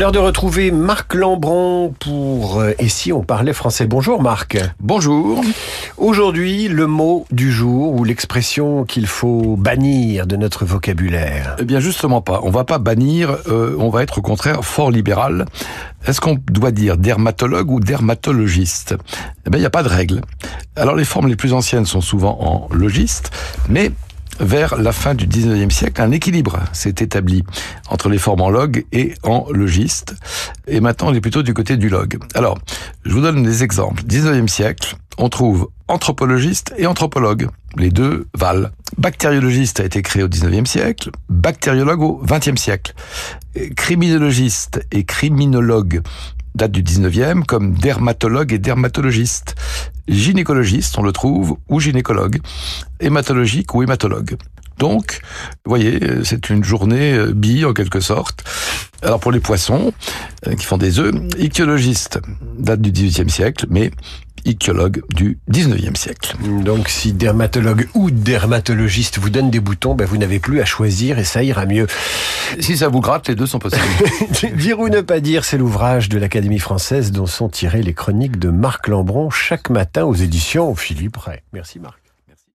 L'heure de retrouver Marc Lambron pour euh, Et si on parlait français Bonjour Marc. Bonjour. Aujourd'hui, le mot du jour ou l'expression qu'il faut bannir de notre vocabulaire. Eh bien justement pas. On va pas bannir, euh, on va être au contraire fort libéral. Est-ce qu'on doit dire dermatologue ou dermatologiste? Eh bien il n'y a pas de règle. Alors les formes les plus anciennes sont souvent en logiste, mais vers la fin du 19e siècle, un équilibre s'est établi entre les formes en log et en logiste. Et maintenant, on est plutôt du côté du log. Alors, je vous donne des exemples. 19e siècle, on trouve anthropologiste et anthropologue. Les deux valent. Bactériologiste a été créé au 19e siècle, bactériologue au 20e siècle. Criminologiste et criminologue date du 19e, comme dermatologue et dermatologiste. Gynécologiste, on le trouve, ou gynécologue. Hématologique ou hématologue. Donc, vous voyez, c'est une journée euh, bille en quelque sorte. Alors pour les poissons euh, qui font des œufs, ichthyologiste date du 18e siècle, mais ichthyologue du 19e siècle. Donc si dermatologue ou dermatologiste vous donne des boutons, ben, vous n'avez plus à choisir et ça ira mieux. Si ça vous gratte, les deux sont possibles. dire ou ne pas dire, c'est l'ouvrage de l'Académie française dont sont tirées les chroniques de Marc Lambron chaque matin aux éditions Philippe Ray. Merci Marc.